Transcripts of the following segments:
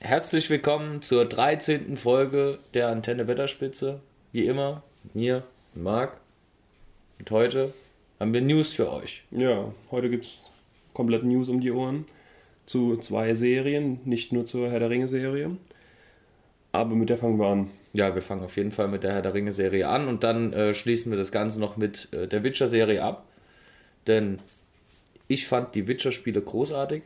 Herzlich willkommen zur 13. Folge der Antenne Wetterspitze. Wie immer, mit mir, und Marc. Und heute haben wir News für euch. Ja, heute gibt es komplett News um die Ohren zu zwei Serien, nicht nur zur Herr der Ringe-Serie. Aber mit der fangen wir an. Ja, wir fangen auf jeden Fall mit der Herr der Ringe-Serie an und dann äh, schließen wir das Ganze noch mit äh, der Witcher-Serie ab. Denn ich fand die Witcher-Spiele großartig.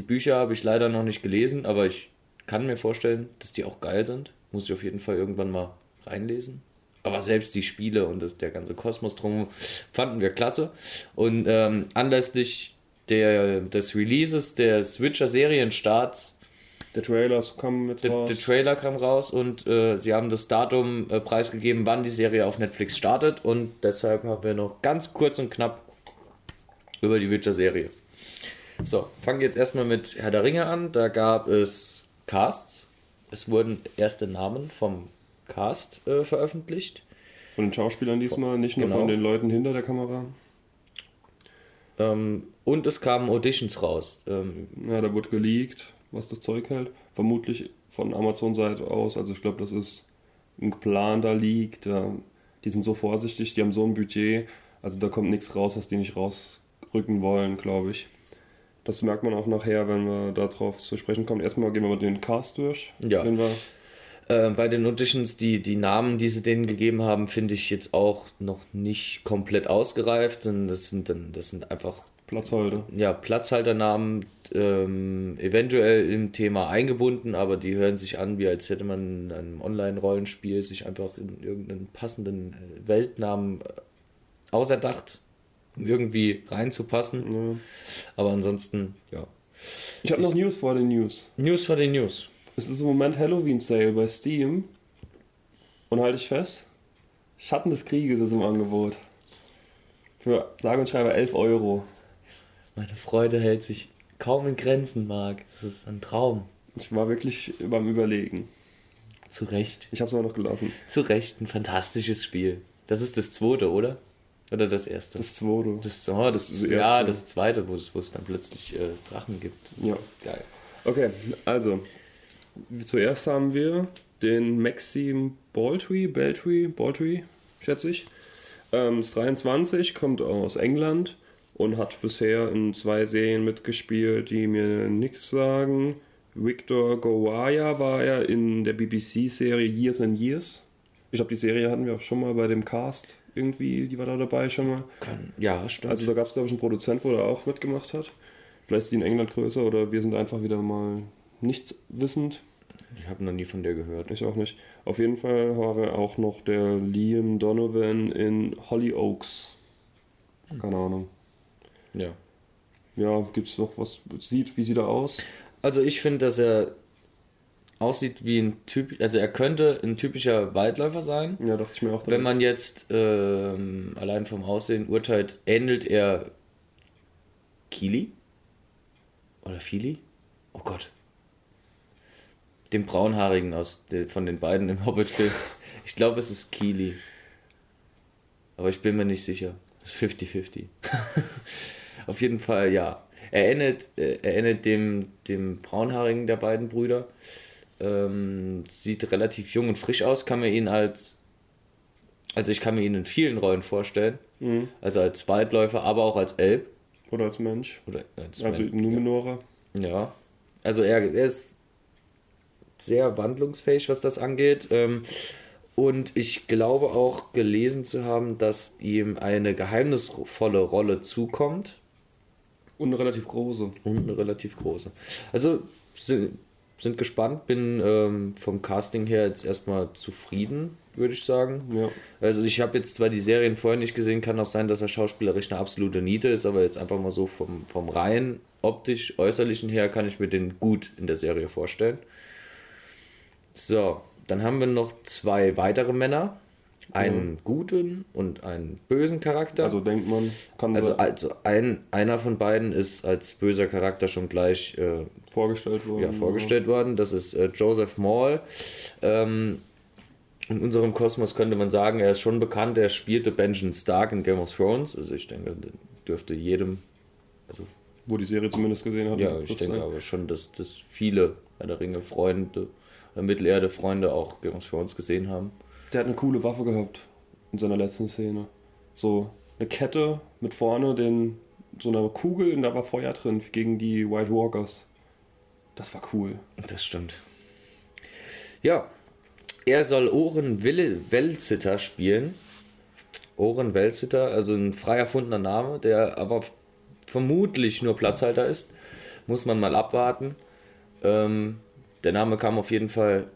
Die Bücher habe ich leider noch nicht gelesen, aber ich kann mir vorstellen, dass die auch geil sind. Muss ich auf jeden Fall irgendwann mal reinlesen. Aber selbst die Spiele und das, der ganze Kosmos drum fanden wir klasse. Und ähm, anlässlich der, des Releases des Witcher Serienstarts Der Trailer kam der, raus. der Trailer kam raus und äh, sie haben das Datum äh, preisgegeben, wann die Serie auf Netflix startet und deshalb haben wir noch ganz kurz und knapp über die Witcher-Serie. So, fangen jetzt erstmal mit Herr der Ringe an. Da gab es Casts. Es wurden erste Namen vom Cast äh, veröffentlicht. von den Schauspielern diesmal, nicht nur Genau. von den Leuten hinter der Kamera. Ähm, und es kamen Auditions raus. Ähm, Ja, da wurde geleakt, was das Zeug hält. Vermutlich von Amazon-Seite aus. Also ich glaube, das ist ein geplanter Leak. Da, die sind so vorsichtig, die haben so ein Budget. Also da kommt nichts raus, was die nicht rausrücken wollen, glaube ich. Das merkt man auch nachher, wenn wir darauf zu sprechen kommen. Erstmal gehen wir mal den Cast durch. Ja. Äh, bei den Auditions, die, die Namen, die sie denen gegeben haben, finde ich jetzt auch noch nicht komplett ausgereift. Und das sind dann, das sind einfach Platzhalter. ja, Platzhalternamen, ähm, eventuell im Thema eingebunden, aber die hören sich an, wie als hätte man in einem Online-Rollenspiel sich einfach in irgendeinen passenden äh, Weltnamen äh, auserdacht, irgendwie reinzupassen. Ja. Aber ansonsten, ja. Ich habe noch News vor den News. News für die News. Es ist im Moment Halloween Sale bei Steam. Und halte ich fest, Schatten des Krieges ist im Angebot. Für sage und schreibe 11 Euro. Meine Freude hält sich kaum in Grenzen, Marc. Das ist ein Traum. Ich war wirklich beim Überlegen. Zu Recht. Ich habe es aber noch gelassen. Zu Recht ein fantastisches Spiel. Das ist das zweite, oder? Oder das erste? Das zweite. Das, oh, das, Das ja, das zweite, wo es, wo es dann plötzlich äh, Drachen gibt. Ja. Geil. Okay, also. Zuerst haben wir den Maxim Baldry, Baldry, Baldry, schätze ich. Ähm, ist 23, kommt aus England und hat bisher in zwei Serien mitgespielt, die mir nichts sagen. Victor Gowaya war er in der BBC-Serie Years and Years. Ich glaube, die Serie hatten wir auch schon mal bei dem Cast irgendwie, die war da dabei schon mal. Kann, ja, stimmt. Also da gab es, glaube ich, einen Produzent, wo er auch mitgemacht hat. Vielleicht ist die in England größer oder wir sind einfach wieder mal nicht wissend. ich habe noch nie von der gehört. Ich auch nicht. Auf jeden Fall war er auch noch der Liam Donovan in Hollyoaks. Keine Ahnung. Ja. Ja, gibt's noch was? Sieht, wie sieht er aus? Also ich finde, dass er aussieht wie ein Typ, also er könnte ein typischer Waldläufer sein. Ja, dachte ich mir auch. Wenn man jetzt ähm, allein vom Aussehen urteilt, ähnelt er Kili? Oder Fili? Oh Gott. Dem Braunhaarigen aus von den beiden im Hobbit-Film. Ich glaube, es ist Kili. Aber ich bin mir nicht sicher. Es ist 50-50. Auf jeden Fall, ja. Er ähnelt, äh, er ähnelt dem, dem Braunhaarigen der beiden Brüder. Ähm, sieht relativ jung und frisch aus. Kann mir ihn als. Also, ich kann mir ihn in vielen Rollen vorstellen. Mhm. Also als Waldläufer, aber auch als Elb. Oder als Mensch. Oder als Also Men- Numenora. ja. Also er, er ist sehr wandlungsfähig, was das angeht. Ähm, und ich glaube auch gelesen zu haben, dass ihm eine geheimnisvolle Rolle zukommt. Und eine relativ große. Und eine relativ große. Also sind, gespannt, bin ähm, vom Casting her jetzt erstmal zufrieden, würde ich sagen. Ja. Also ich habe jetzt zwar die Serien vorher nicht gesehen, kann auch sein, dass er schauspielerisch eine absolute Niete ist, aber jetzt einfach mal so vom, vom rein optisch äußerlichen her kann ich mir den gut in der Serie vorstellen. So, dann haben wir noch zwei weitere Männer. Einen guten und einen bösen Charakter. Also denkt man, kann Also, sein- also ein, einer von beiden ist als böser Charakter schon gleich äh, vorgestellt worden. ja, vorgestellt worden. Das ist äh, Joseph Maul. Ähm, in unserem Kosmos könnte man sagen, er ist schon bekannt. Er spielte Benjamin Stark in Game of Thrones. Also ich denke, dürfte jedem, also Wo die Serie zumindest gesehen hat. ja, ich denke sein. aber schon, dass, dass viele Herr der Ringe Freunde, oder Mittelerde Freunde auch Game of Thrones gesehen haben. Der hat eine coole Waffe gehabt in seiner letzten Szene. So eine Kette mit vorne den, so einer Kugel und da war Feuer drin gegen die White Walkers. Das war cool. Das stimmt. Ja, er soll Oren Welzitter spielen. Oren Welzitter, also ein frei erfundener Name, der aber vermutlich nur Platzhalter ist. Muss man mal abwarten. Ähm, der Name kam auf jeden Fall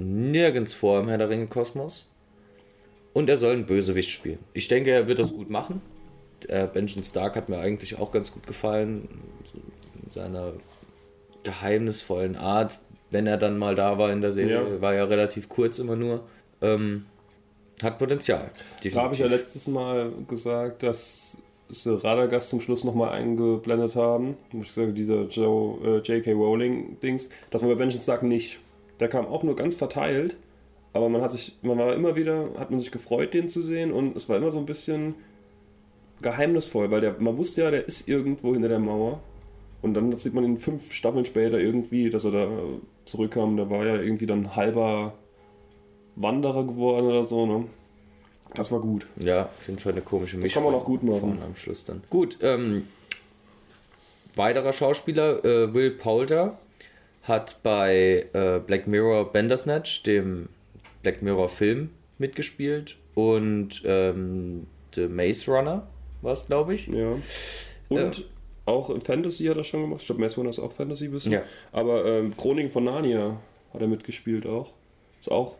nirgends vor im Herr der Ringe Kosmos. Und er soll einen Bösewicht spielen. Ich denke, er wird das gut machen. Der Benjamin Stark hat mir eigentlich auch ganz gut gefallen. In seiner geheimnisvollen Art, wenn er dann mal da war in der Serie. Ja. War ja relativ kurz immer nur. Ähm, hat Potenzial. Da habe ich ja letztes Mal gesagt, dass sie Radagast zum Schluss nochmal eingeblendet haben. Ich sagen, dieser Joe, äh, J.K. Rowling-Dings. Das war bei Benjamin Stark nicht. Der kam auch nur ganz verteilt. Aber man hat sich, man war immer wieder, hat man sich gefreut, den zu sehen. Und es war immer so ein bisschen geheimnisvoll, weil der, man wusste ja, der ist irgendwo hinter der Mauer. Und dann sieht man ihn fünf Staffeln später irgendwie, dass er da zurückkam. Der war ja irgendwie dann halber Wanderer geworden oder so, ne? Das war gut. Ja, auf jeden Fall eine komische Mischung. Das kann man auch gut machen. Am Schluss dann. Gut, ähm, weiterer Schauspieler, äh, Will Poulter, hat bei äh, Black Mirror Bandersnatch, dem Black Mirror Film, mitgespielt und ähm, The Maze Runner war es, glaube ich. Ja. Und auch in Fantasy hat er schon gemacht. Ich glaube, Maze Runner ist auch Fantasy bisschen. Ja. Aber ähm, Chroniken von Narnia hat er mitgespielt auch. Ist auch,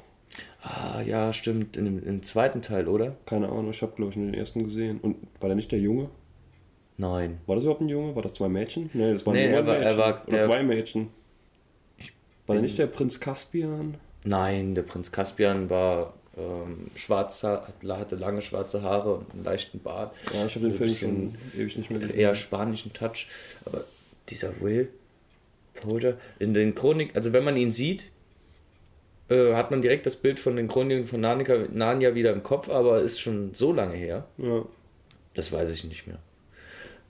Ah, ja, stimmt, in, dem- im zweiten Teil, oder? keine Ahnung, ich habe, glaube ich, nur den ersten gesehen. Und war der nicht der Junge? Nein. War das überhaupt ein Junge? War das zwei Mädchen? Nee, das waren Nee, nur er war- er Mädchen. war Oder der- zwei Mädchen. War der nicht der Prinz Caspian? Nein, der Prinz Caspian war ähm, schwarzer, hat- hatte lange schwarze Haare und einen leichten Bart. Ja, ich habe den Film bisschen schon ewig nicht mehr gesehen. eher spanischen Touch. Aber dieser Will Poulter in den Chronik, also wenn man ihn sieht, äh, hat man direkt das Bild von den Chroniken von Narnia, Narnia wieder im Kopf, aber ist schon so lange her. Ja. Das weiß ich nicht mehr.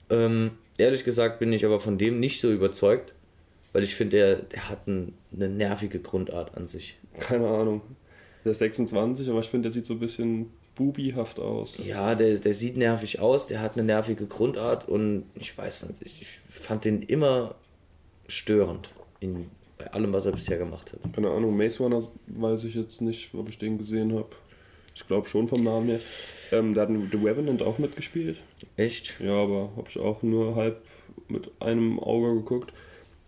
Ähm, ehrlich gesagt bin ich aber von dem nicht so überzeugt, weil ich finde, er, der hat ein, eine nervige Grundart an sich. Keine Ahnung. Der ist 26, aber ich finde, der sieht so ein bisschen bubihaft aus. Ja, der, der sieht nervig aus, der hat eine nervige Grundart und ich weiß nicht, ich, ich fand den immer störend in, bei allem, was er bisher gemacht hat. Keine Ahnung, Maze Runner weiß ich jetzt nicht, ob ich den gesehen habe. Ich glaube schon vom Namen her. Ähm, da hat The Revenant auch mitgespielt. Echt? Ja, aber habe ich auch nur halb mit einem Auge geguckt.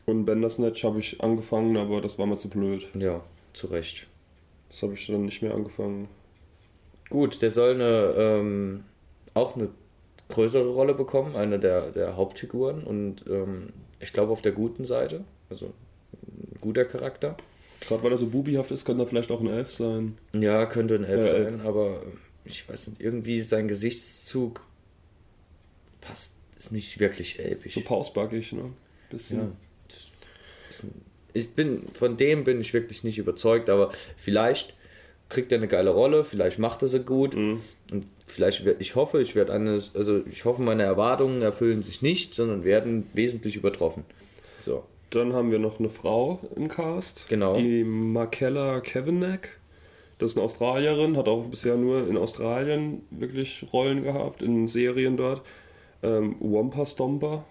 Und Bandersnatch habe ich angefangen, aber das war mir zu blöd. Ja, zu Recht. Das habe ich dann nicht mehr angefangen. Gut, der soll eine, ähm, auch eine größere Rolle bekommen, eine der, der Hauptfiguren und ähm, ich glaube auf der guten Seite, also ein guter Charakter. Gerade weil er so bubihaft ist, könnte er vielleicht auch ein Elf sein. Ja, könnte ein Elf Äh, sein, aber ich weiß nicht, irgendwie sein Gesichtszug passt, ist nicht wirklich elfisch. So pausbackig, ne? Bisschen. Ja. Ist Ich bin, von dem bin ich wirklich nicht überzeugt, aber vielleicht kriegt er eine geile Rolle, vielleicht macht er sie gut Mhm. und vielleicht, ich hoffe, ich werde eines, also ich hoffe, meine Erwartungen erfüllen sich nicht, sondern werden wesentlich übertroffen. So, Dann haben wir noch eine Frau im Cast. Genau. Die Markella Kavanagh. Das ist eine Australierin, hat auch bisher nur in Australien wirklich Rollen gehabt, in Serien dort. Ähm, Wampa Stomper,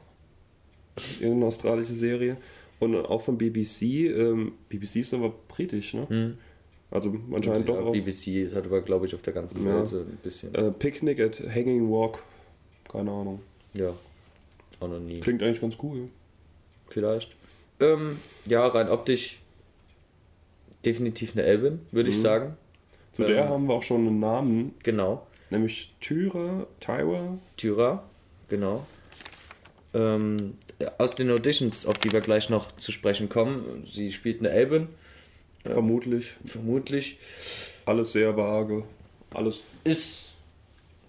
eine australische Serie. Und auch von BBC. Ähm, BBC ist aber britisch, ne? Hm. Also anscheinend ja, doch auch. BBC, das hat aber, glaube ich, auf der ganzen Ja. Welt so ein bisschen. Äh, Picnic at Hanging Walk. Keine Ahnung. Ja, auch noch nie. Klingt eigentlich ganz cool. Vielleicht. Ähm, ja, rein optisch definitiv eine Elbin, würde ich Mhm. sagen. Zu Ähm. der haben wir auch schon einen Namen, Genau. nämlich Tyra, Tyra. Tyra, genau. Ähm, aus den Auditions, auf die wir gleich noch zu sprechen kommen, sie spielt eine Elbin, Vermutlich. vermutlich. Alles sehr vage. Alles Ist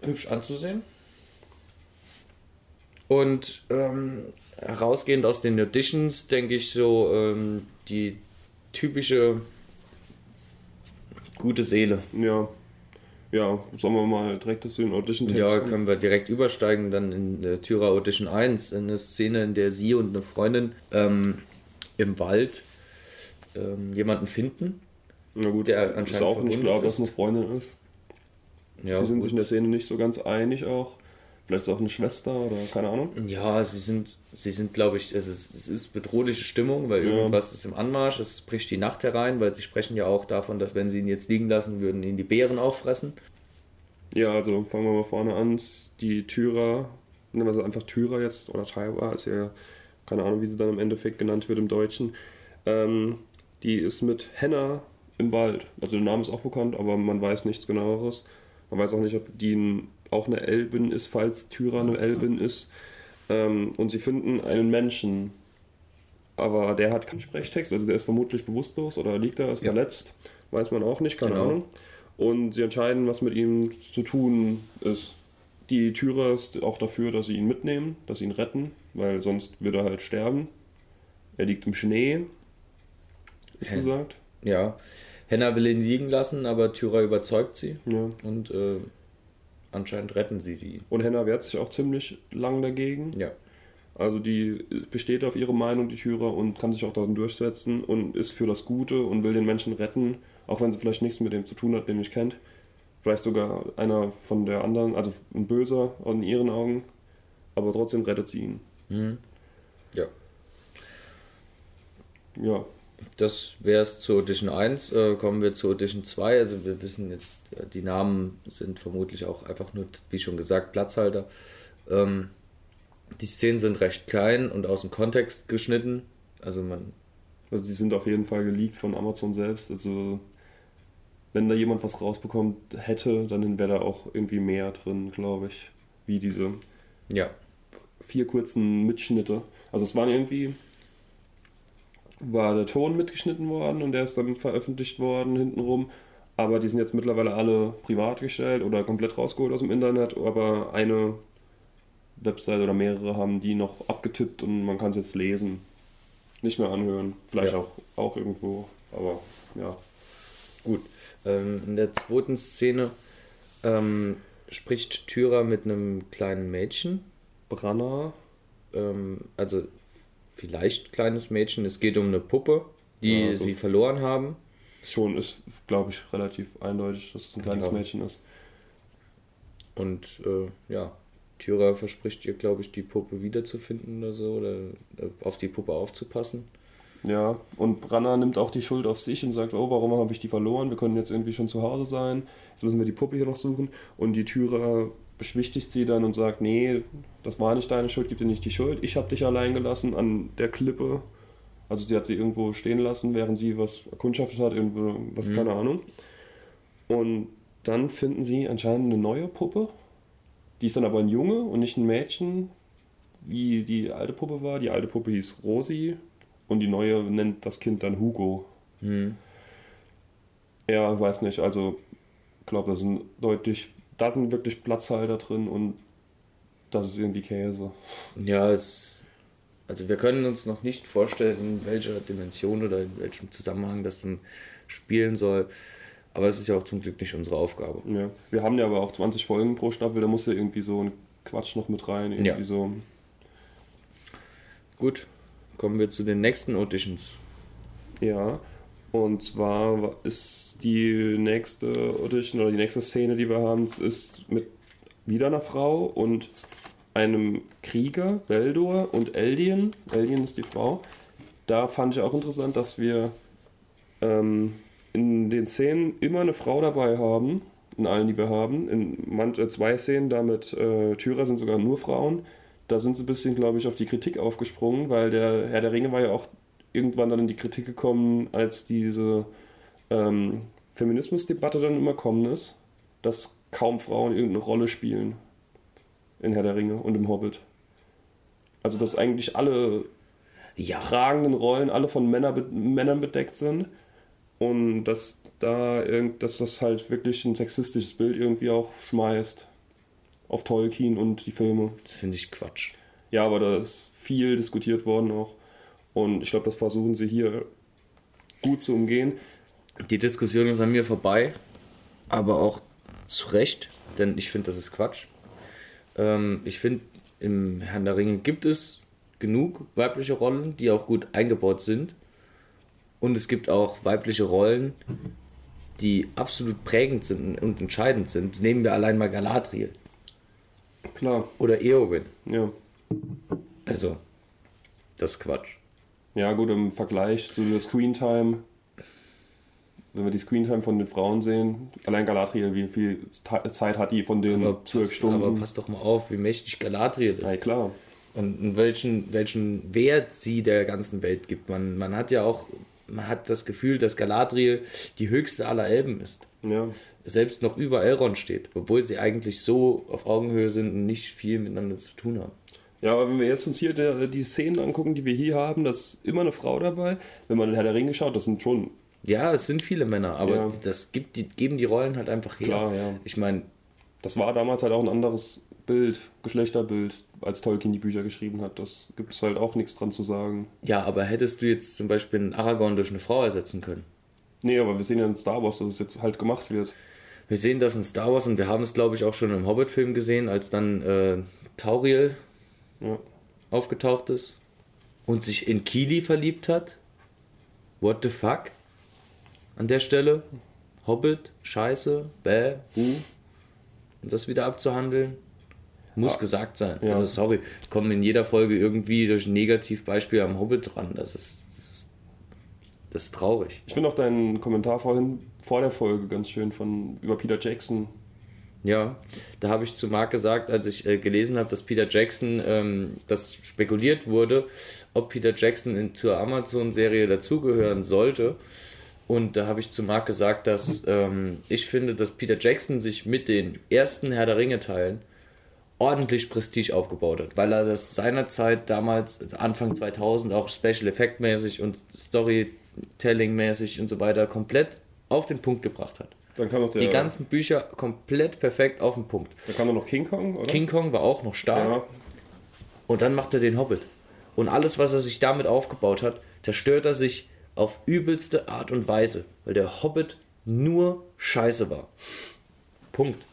hübsch anzusehen. Und ähm, herausgehend aus den Auditions, denke ich so, ähm, die typische gute Seele. Ja. Ja, sollen wir mal direkt zu den audition Ja, können wir direkt übersteigen, dann in äh, Tyra Audition 1, in eine Szene, in der sie und eine Freundin ähm, im Wald ähm, jemanden finden. Na gut, Der ist anscheinend auch nicht klar, dass ist. eine Freundin ist. Ja, Sie sind gut. sich in der Szene nicht so ganz einig auch. Vielleicht ist es auch eine Schwester oder keine Ahnung. Ja, sie sind, sie sind, glaube ich, es ist, es ist bedrohliche Stimmung, weil Ja. irgendwas ist im Anmarsch, es bricht die Nacht herein, weil sie sprechen ja auch davon, dass wenn sie ihn jetzt liegen lassen, würden ihn die Bären auffressen. Ja, also fangen wir mal vorne an. Die Tyra, nennen wir sie einfach Tyra jetzt, oder Tyra, ist ja keine Ahnung, wie sie dann im Endeffekt genannt wird im Deutschen. Ähm, die ist mit Henna im Wald. Also der Name ist auch bekannt, aber man weiß nichts genaueres. Man weiß auch nicht, ob die ein, auch eine Elbin ist, falls Tyra eine Elbin ist. Ähm, und sie finden einen Menschen. Aber der hat keinen Sprechtext, also der ist vermutlich bewusstlos oder liegt da, ist Ja. verletzt. Weiß man auch nicht, keine Genau. Ahnung. Und sie entscheiden, was mit ihm zu tun ist. Die Tyra ist auch dafür, dass sie ihn mitnehmen, dass sie ihn retten, weil sonst würde er halt sterben. Er liegt im Schnee, ist Hä? gesagt. Ja, Henna will ihn liegen lassen, aber Tyra überzeugt sie Ja. und äh, anscheinend retten sie sie. Und Henna wehrt sich auch ziemlich lang dagegen. Ja, Also die besteht auf ihre Meinung, die Tyra, und kann sich auch darin durchsetzen und ist für das Gute und will den Menschen retten, auch wenn sie vielleicht nichts mit dem zu tun hat, den nicht kennt. Vielleicht sogar einer von der anderen, also ein Böser in ihren Augen, aber trotzdem rettet sie ihn. mhm. ja. Ja, Das wäre es zu Edition 1. Äh, kommen wir zu Edition 2. Also wir wissen jetzt, äh, die Namen sind vermutlich auch einfach nur, wie schon gesagt, Platzhalter. Ähm, die Szenen sind recht klein und aus dem Kontext geschnitten. Also man, also die sind auf jeden Fall geleakt von Amazon selbst. Also wenn da jemand was rausbekommt hätte, dann wäre da auch irgendwie mehr drin, glaube ich. Wie diese ja, vier kurzen Mitschnitte. Also es waren irgendwie, war der Ton mitgeschnitten worden und der ist dann veröffentlicht worden hintenrum. Aber die sind jetzt mittlerweile alle privat gestellt oder komplett rausgeholt aus dem Internet. Aber eine Website oder mehrere haben die noch abgetippt und man kann es jetzt lesen. Nicht mehr anhören. Vielleicht Ja. auch, auch irgendwo. Aber ja. gut. Ähm, in der zweiten Szene ähm, spricht Tyra mit einem kleinen Mädchen. Branna. ähm, also vielleicht kleines Mädchen. Es geht um eine Puppe, die also- sie verloren haben. Schon ist, glaube ich, relativ eindeutig, dass es ein kleines Ja. Mädchen ist. Und äh, ja, Tyra verspricht ihr, glaube ich, die Puppe wiederzufinden oder so, oder äh, auf die Puppe aufzupassen. Ja, und Branna nimmt auch die Schuld auf sich und sagt, oh, warum habe ich die verloren? Wir können jetzt irgendwie schon zu Hause sein. Jetzt müssen wir die Puppe hier noch suchen. Und die Tyra beschwichtigt sie dann und sagt, nee, das war nicht deine Schuld, gib dir nicht die Schuld. Ich habe dich allein gelassen an der Klippe. Also sie hat sie irgendwo stehen lassen, während sie was erkundschaftet hat, irgendwo, was, Mhm. keine Ahnung. Und dann finden sie anscheinend eine neue Puppe. Die ist dann aber ein Junge und nicht ein Mädchen, wie die alte Puppe war. Die alte Puppe hieß Rosi und die neue nennt das Kind dann Hugo. Hm. Ja, weiß nicht, also ich glaube, da sind deutlich, da sind wirklich Platzhalter drin und das ist irgendwie Käse. Ja, es, also wir können uns noch nicht vorstellen, in welcher Dimension oder in welchem Zusammenhang das dann spielen soll. Aber es ist ja auch zum Glück nicht unsere Aufgabe. Ja. Wir haben ja aber auch 20 Folgen pro Staffel, da muss ja irgendwie so ein Quatsch noch mit rein, irgendwie Ja. so. Gut, kommen wir zu den nächsten Auditions. Ja, und zwar ist die nächste Audition oder die nächste Szene, die wir haben, ist mit wieder einer Frau und einem Krieger, Beldor und Eldien. Eldien ist die Frau. Da fand ich auch interessant, dass wir ähm, in den Szenen immer eine Frau dabei haben, in allen, die wir haben. In manch, äh, zwei Szenen, da mit äh, Tyra sind sogar nur Frauen. Da sind sie ein bisschen, glaube ich, auf die Kritik aufgesprungen, weil der Herr der Ringe war ja auch irgendwann dann in die Kritik gekommen, als diese ähm, Feminismusdebatte dann immer kommen ist, dass kaum Frauen irgendeine Rolle spielen in Herr der Ringe und im Hobbit. Also dass eigentlich alle Ja, tragenden Rollen alle von Männer, Männern bedeckt sind und dass da irgend, dass das halt wirklich ein sexistisches Bild irgendwie auch schmeißt auf Tolkien und die Filme. das finde ich Quatsch. Ja, aber da ist viel diskutiert worden auch und ich glaube, das versuchen sie hier gut zu umgehen. Die Diskussion ist an mir vorbei, aber auch zu Recht, denn ich finde, das ist Quatsch. Ähm, ich finde, im Herrn der Ringe gibt es genug weibliche Rollen, die auch gut eingebaut sind. Und es gibt auch weibliche Rollen, die absolut prägend sind und entscheidend sind. Nehmen wir allein mal Galadriel Klar, oder Eowyn. ja. Also, das ist Quatsch. Ja, gut, im Vergleich zu der Screentime, wenn wir die Screentime von den Frauen sehen, allein Galadriel, wie viel Zeit hat die von den Aber zwölf Stunden? aber pass doch mal auf, wie mächtig Galadriel ist. ja, klar. Und welchen, welchen Wert sie der ganzen Welt gibt. Man, man hat ja auch, man hat das Gefühl, dass Galadriel die höchste aller Elben ist. Ja. Selbst noch über Elrond steht, obwohl sie eigentlich so auf Augenhöhe sind und nicht viel miteinander zu tun haben. Ja, aber wenn wir jetzt uns hier der, die Szenen angucken, die wir hier haben, da ist immer eine Frau dabei. Wenn man in Herr der Ringe schaut, das sind schon, Ja, es sind viele Männer, aber Ja. das gibt die, geben die Rollen halt einfach her. Klar, ja. Ich meine, das war damals halt auch ein anderes Bild, Geschlechterbild, als Tolkien die Bücher geschrieben hat. Das gibt es halt auch nichts dran zu sagen. ja, aber hättest du jetzt zum Beispiel einen Aragorn durch eine Frau ersetzen können? Nee, aber wir sehen ja in Star Wars, dass es jetzt halt gemacht wird. Wir sehen das in Star Wars und wir haben es, glaube ich, auch schon im Hobbit-Film gesehen, als dann äh, Tauriel Ja. aufgetaucht ist und sich in Kili verliebt hat. What the fuck? An der Stelle. Hobbit, Scheiße, Bäh, Hu. Um das wieder abzuhandeln. Muss Ah, gesagt sein. ja. Also sorry, kommen in jeder Folge irgendwie durch ein Negativbeispiel am Hobbit dran. Das ist, das ist, das ist traurig. Ich finde auch deinen Kommentar vorhin vor der Folge ganz schön von über Peter Jackson. Ja, da habe ich zu Marc gesagt, als ich äh, gelesen habe, dass Peter Jackson, ähm, dass spekuliert wurde, ob Peter Jackson in, zur Amazon-Serie dazugehören sollte. Und da habe ich zu Marc gesagt, dass ähm, ich finde, dass Peter Jackson sich mit den ersten Herr der Ringe-Teilen ordentlich Prestige aufgebaut hat, weil er das seinerzeit damals, also Anfang 2000, auch Special Effect mäßig und Storytelling mäßig und so weiter komplett auf den Punkt gebracht hat. Dann kam noch der, Die ganzen Bücher komplett perfekt auf den Punkt. dann kam noch King Kong, oder? King Kong war auch noch stark Ja, und dann macht er den Hobbit. Und alles, was er sich damit aufgebaut hat, zerstört er sich auf übelste Art und Weise, weil der Hobbit nur Scheiße war. Punkt.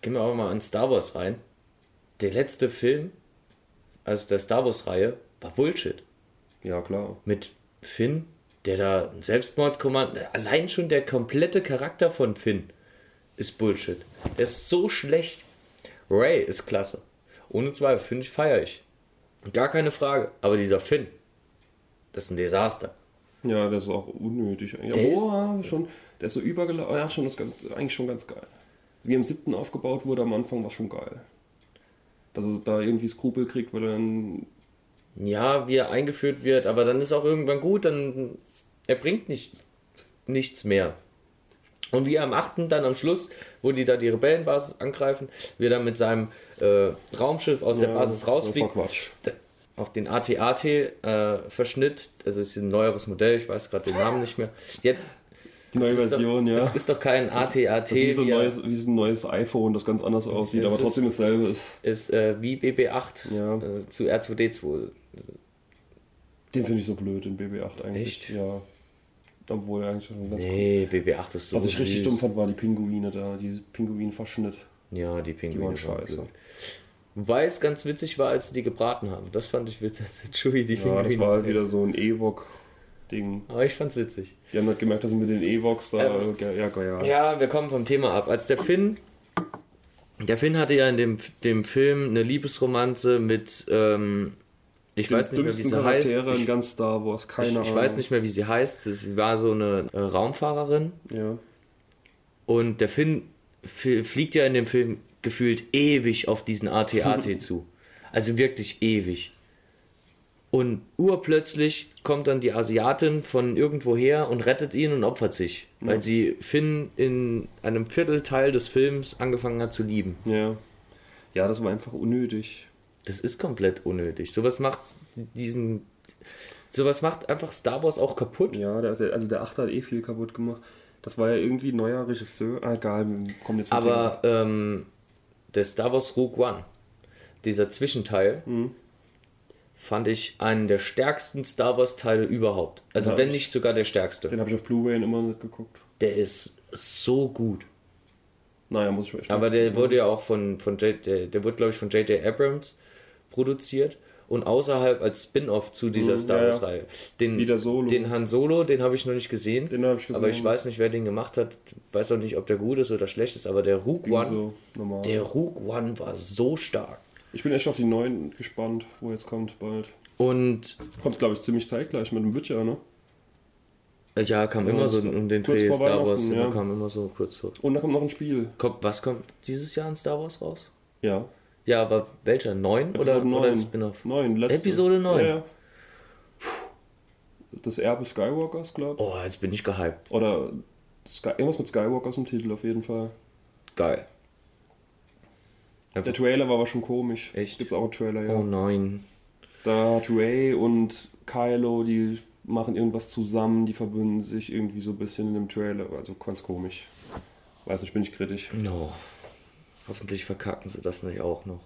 Gehen wir aber mal in Star Wars rein. Der letzte Film aus der Star Wars-Reihe war Bullshit. ja, klar. Mit Finn, der da einen Selbstmordkommando. Allein schon der komplette Charakter von Finn ist Bullshit. Der ist so schlecht. Ray ist klasse. Ohne Zweifel, finde ich, feiere ich. Gar keine Frage. Aber dieser Finn, das ist ein Desaster. Ja, das ist auch unnötig. Ja, Der boah, schon, der ist so übergelaufen. Ja, schon, das ist ganz, eigentlich schon ganz geil. Wie im siebten aufgebaut wurde am Anfang, war schon geil. Dass es da irgendwie Skrupel kriegt, weil er dann. Ja, wie er eingeführt wird, aber dann ist auch irgendwann gut, dann er bringt nichts, nichts mehr. Und wie er am 8. dann am Schluss, wo die da die Rebellenbasis angreifen, wie er dann mit seinem äh, Raumschiff aus der Ja, Basis Das war rausfliegt, Quatsch. auf den AT-AT-Verschnitt, also es ist ein neueres Modell, ich weiß gerade den Namen nicht mehr. Jetzt, Die neue ist Version, doch, ja. Es ist doch kein AT-AT, Das ist wie so, ein neues, wie so ein neues iPhone, das ganz anders aussieht, aber ist- trotzdem dasselbe ist. ist äh, wie BB8 Ja. äh, zu R2D2. Den finde ich so blöd, den BB8 eigentlich. Echt? Ja. Obwohl er eigentlich schon ganz Nee, BB8 ist so Was ich richtig süß. dumm fand, war die Pinguine da, die Pinguinverschnitt. Ja, die Die Pinguine waren waren scheiße. blöd. Wobei es ganz witzig war, als sie die gebraten haben. Das fand ich witzig, als Chewie die Ja, Pinguine das war halt wieder so ein Ewok-Ding. Aber ich fand's witzig. Die haben halt gemerkt, dass sie mit den Ewoks da. Ähm, ja, ja, ja. Ja, wir kommen vom Thema ab. Als der Finn. Der Finn hatte ja in dem, dem Film eine Liebesromanze mit. Ähm, ich Die weiß nicht mehr, wie sie heißt. Charaktere in Ich, ganz Star Wars, keine ich, Ahnung. ich weiß nicht mehr, wie sie heißt. Sie war so eine äh, Raumfahrerin. Ja. Und der Finn fliegt ja in dem Film gefühlt ewig auf diesen AT-AT zu. Also wirklich ewig. Und urplötzlich kommt dann die Asiatin von irgendwoher und rettet ihn und opfert sich, weil Ja. sie Finn in einem Viertelteil des Films angefangen hat zu lieben. Ja. Ja, das war einfach unnötig. Das ist komplett unnötig. Sowas macht diesen. Sowas macht einfach Star Wars auch kaputt. Ja, der, der, also der Achter hat eh viel kaputt gemacht. Das war ja irgendwie ein neuer Regisseur. Ah, egal, kommen jetzt Aber ähm, der Star Wars Rogue One, dieser Zwischenteil, Mhm. fand ich einen der stärksten Star Wars Teile überhaupt. Also Ja, wenn ich- nicht sogar der stärkste. Den habe ich auf Blu-ray immer nicht geguckt. Der ist so gut. Naja, muss ich mal. Aber der wurde ja auch von, von J, der, der wurde glaube ich von J.J. Abrams produziert und außerhalb als Spin-off zu dieser Mhm, Star ja, ja. Wars-Reihe. Den, Solo. den Han Solo, den habe ich noch nicht gesehen. Den habe ich gesehen. aber ich weiß nicht, wer den gemacht hat. Weiß auch nicht, ob der gut ist oder schlecht ist. Aber der Ging One, so der Rogue One war so stark. Ich bin echt auf die neuen gespannt, wo jetzt kommt bald. Und Kommt, glaube ich, ziemlich zeitgleich mit dem Witcher, ne? äh, ja, kam immer so um den Dreh Star Wars. Ja. kam immer so kurz vor. Und da kommt noch ein Spiel. Kommt, was kommt dieses Jahr in Star Wars raus? Ja. Ja, aber welcher? Neun oder, Episode oder ein 9. Spin-off? Neun, letzte. Episode neun. Ja, ja. Das Erbe Skywalkers, glaube ich. Oh, jetzt bin ich gehypt. Oder Sky irgendwas mit Skywalkers im Titel auf jeden Fall. Geil. Der Trailer war aber schon komisch. Echt? Gibt's auch einen Trailer, ja. Oh nein. Da hat Ray und Kylo, die machen irgendwas zusammen, die verbünden sich irgendwie so ein bisschen in dem Trailer. Also ganz komisch. Weiß nicht, bin ich kritisch. No. Hoffentlich verkacken sie das nicht auch noch.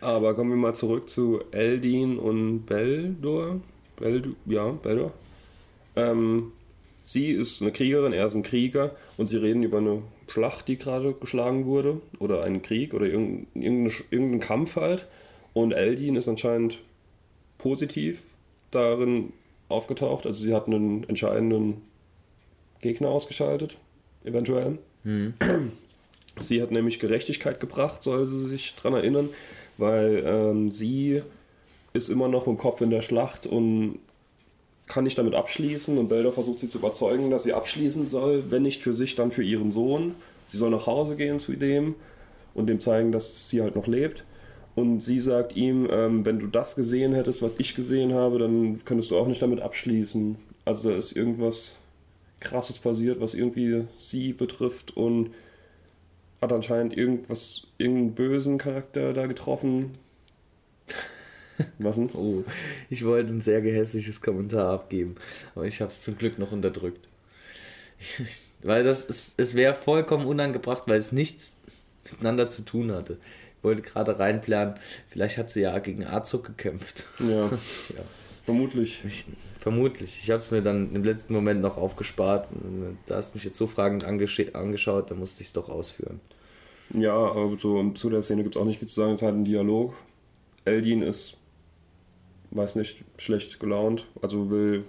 Aber kommen wir mal zurück zu Eldin und Beldor. Beld ja, Beldor. Ähm, sie ist eine Kriegerin, er ist ein Krieger und sie reden über eine Schlacht, die gerade geschlagen wurde. Oder einen Krieg oder irgendeinen irgendeinen Kampf halt. Und Eldin ist anscheinend positiv darin aufgetaucht. Also sie hat einen entscheidenden Gegner ausgeschaltet, eventuell. Sie hat nämlich Gerechtigkeit gebracht, soll sie sich dran erinnern, weil ähm, sie ist immer noch im Kopf in der Schlacht und kann nicht damit abschließen und Belder versucht sie zu überzeugen, dass sie abschließen soll, wenn nicht für sich, dann für ihren Sohn. Sie soll nach Hause gehen zu dem und dem zeigen, dass sie halt noch lebt. Und sie sagt ihm, ähm, wenn du das gesehen hättest, was ich gesehen habe, dann könntest du auch nicht damit abschließen. Also da ist irgendwas Krasses passiert, was irgendwie sie betrifft und hat anscheinend irgendwas, irgendeinen bösen Charakter da getroffen. Was denn? Oh, ich wollte ein sehr gehässiges Kommentar abgeben, aber ich habe es zum Glück noch unterdrückt. weil das ist, es wäre vollkommen unangebracht, weil es nichts miteinander zu tun hatte. Ich wollte gerade reinplanen, vielleicht hat sie ja gegen Azog gekämpft. Ja, Ja. vermutlich. Ich, vermutlich. Ich habe es mir dann im letzten Moment noch aufgespart. Da hast du mich jetzt so fragend angeschaut, da musste ich es doch ausführen. Ja, aber so zu der Szene gibt es auch nicht viel zu sagen. Es ist halt ein Dialog. Eldin ist, weiß nicht, schlecht gelaunt. Also will,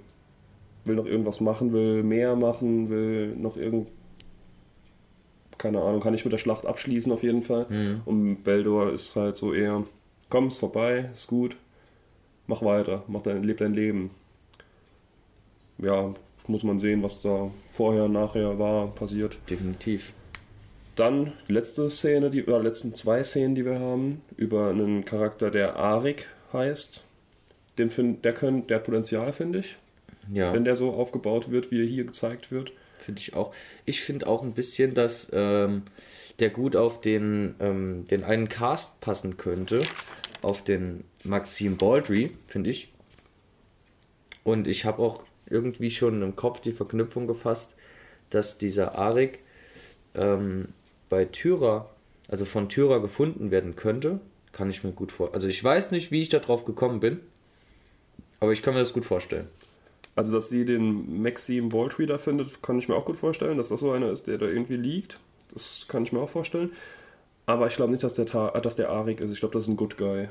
will noch irgendwas machen, will mehr machen, will noch irgend. Keine Ahnung, kann ich mit der Schlacht abschließen auf jeden Fall. Und Beldor ist halt so eher, komm, ist vorbei, ist gut, mach weiter, mach dein, leb dein Leben. Ja, muss man sehen, was da vorher, nachher war, passiert. Definitiv. Dann die letzte Szene, die, oder letzten zwei Szenen, die wir haben, über einen Charakter, der Arik heißt. Den find, der, könnt, der hat Potenzial, finde ich, Ja. wenn der so aufgebaut wird, wie er hier gezeigt wird. Finde ich auch. Ich finde auch ein bisschen, dass ähm, der gut auf den, ähm, den einen Cast passen könnte. Auf den Maxim Baldry, finde ich. Und ich habe auch irgendwie schon im Kopf die Verknüpfung gefasst, dass dieser Arik ähm, bei Tyra, also von Tyra gefunden werden könnte. Kann ich mir gut vorstellen. Also ich weiß nicht, wie ich darauf gekommen bin. Aber ich kann mir das gut vorstellen. Also, dass sie den Maxim da findet, kann ich mir auch gut vorstellen, dass das so einer ist, der da irgendwie liegt. Das kann ich mir auch vorstellen. Aber ich glaube nicht, dass der, Ta äh, dass der Arik ist. Ich glaube, das ist ein Good Guy.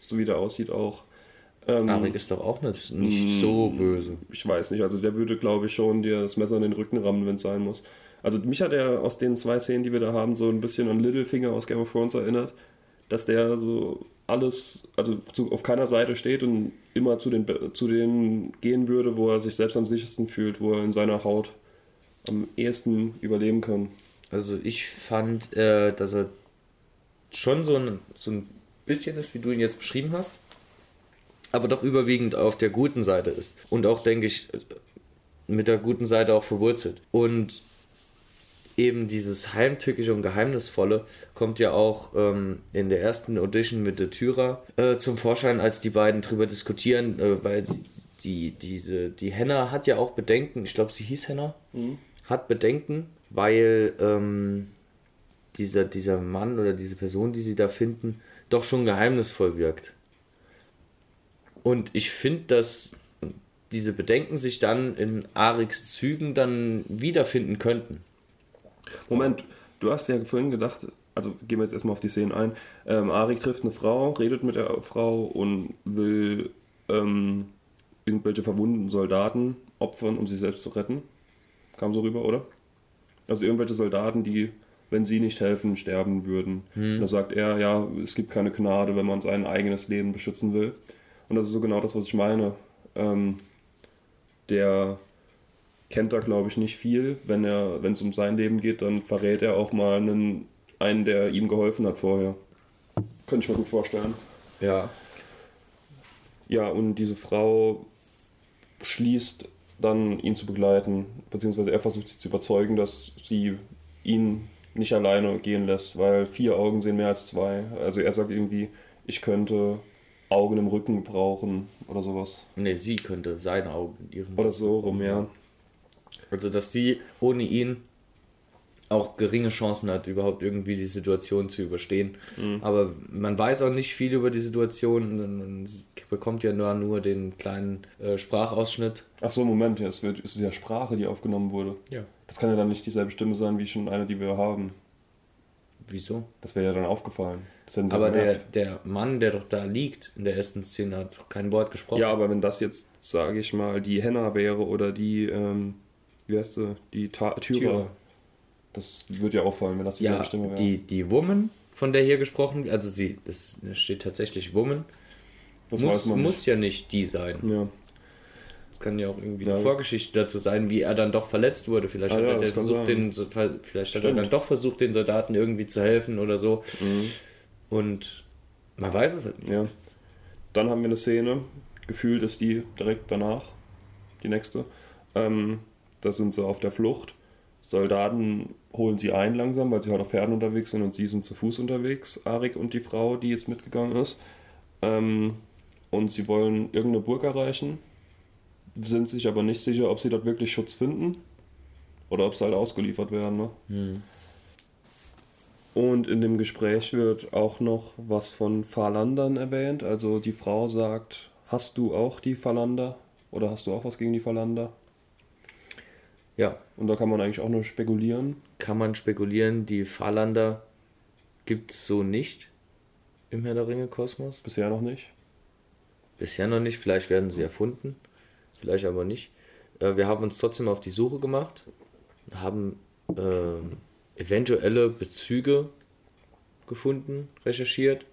So wie der aussieht auch. Ähm, Arik ist doch auch nicht, nicht so böse. Ich weiß nicht, also der würde, glaube ich, schon dir das Messer in den Rücken rammen, wenn es sein muss. Also mich hat er aus den zwei Szenen, die wir da haben, so ein bisschen an Littlefinger aus Game of Thrones erinnert, dass der so alles, also zu, auf keiner Seite steht und immer zu den, zu denen gehen würde, wo er sich selbst am sichersten fühlt, wo er in seiner Haut am ehesten überleben kann. Also ich fand, äh, dass er schon so ein, so ein bisschen ist, wie du ihn jetzt beschrieben hast, aber doch überwiegend auf der guten Seite ist. Und auch, denke ich, mit der guten Seite auch verwurzelt. Und eben dieses Heimtückische und Geheimnisvolle kommt ja auch ähm, in der ersten Audition mit der Tyra äh, zum Vorschein, als die beiden drüber diskutieren, äh, weil sie, die, diese, die Henna hat ja auch Bedenken, ich glaube, sie hieß Henna, hat Bedenken, weil ähm, dieser, dieser Mann oder diese Person, die sie da finden, doch schon geheimnisvoll wirkt. Und ich finde, dass diese Bedenken sich dann in Ariks Zügen dann wiederfinden könnten. Moment, du hast ja vorhin gedacht, also gehen wir jetzt erstmal auf die Szenen ein. Ähm, Arik trifft eine Frau, redet mit der Frau und will ähm, irgendwelche verwundeten Soldaten opfern, um sie selbst zu retten. Kam so rüber, oder? Also irgendwelche Soldaten, die, wenn sie nicht helfen, sterben würden. Hm. Da sagt er, ja, es gibt keine Gnade, wenn man sein eigenes Leben beschützen will. Und das ist so genau das, was ich meine. Ähm, der kennt da, glaube ich, nicht viel. Wenn er, wenn es um sein Leben geht, dann verrät er auch mal einen, einen, der ihm geholfen hat vorher. Könnte ich mir gut vorstellen. Ja. Ja, und diese Frau schließt dann, ihn zu begleiten, beziehungsweise er versucht sie zu überzeugen, dass sie ihn nicht alleine gehen lässt, weil vier Augen sehen mehr als zwei. Also er sagt irgendwie, ich könnte Augen im Rücken brauchen oder sowas. Ne, sie könnte seine Augen in ihren. Oder so rum, ja. Also, dass sie ohne ihn auch geringe Chancen hat, überhaupt irgendwie die Situation zu überstehen. Aber man weiß auch nicht viel über die Situation. Man bekommt ja nur, nur den kleinen äh, Sprachausschnitt. Ach so, Moment, ja, es, wird, es ist ja Sprache, die aufgenommen wurde. Ja. Das kann ja dann nicht dieselbe Stimme sein wie schon eine, die wir haben. Wieso? Das wäre ja dann aufgefallen. Aber der, der Mann, der doch da liegt in der ersten Szene, hat doch kein Wort gesprochen. Ja, aber wenn das jetzt, sage ich mal, die Henna wäre oder die, ähm, wie heißt sie, die Ta Tyra, das würde ja auffallen, wenn das dieselbe Ja, Stimme wäre. die, die Woman, von der hier gesprochen wird, also sie, es steht tatsächlich Woman, das muss, muss ja nicht die sein. Ja. Es kann ja auch irgendwie Ja. eine Vorgeschichte dazu sein, wie er dann doch verletzt wurde. Vielleicht Ah hat ja, er das versucht, den, vielleicht hat er dann doch versucht, den Soldaten irgendwie zu helfen oder so. Mhm. Und man weiß es halt nicht. ja. Dann haben wir eine Szene, gefühlt ist die direkt danach, die nächste. Ähm, da sind sie auf der Flucht. Soldaten holen sie ein langsam, weil sie halt auf Pferden unterwegs sind und sie sind zu Fuß unterwegs, Arik und die Frau, die jetzt mitgegangen ist. Ähm, und sie wollen irgendeine Burg erreichen, sind sich aber nicht sicher, ob sie dort wirklich Schutz finden oder ob sie halt ausgeliefert werden. Ne? Hm. Und in dem Gespräch wird auch noch was von Phalandern erwähnt. Also die Frau sagt, hast du auch die Phalander? Oder hast du auch was gegen die Phalander? Ja, Und da kann man eigentlich auch nur spekulieren. kann man spekulieren, die Fahrlander gibt es so nicht im Herr der Ringe Kosmos. Bisher noch nicht. Bisher noch nicht, vielleicht werden sie erfunden, vielleicht aber nicht. Äh, wir haben uns trotzdem auf die Suche gemacht, haben ähm, eventuelle Bezüge gefunden, recherchiert.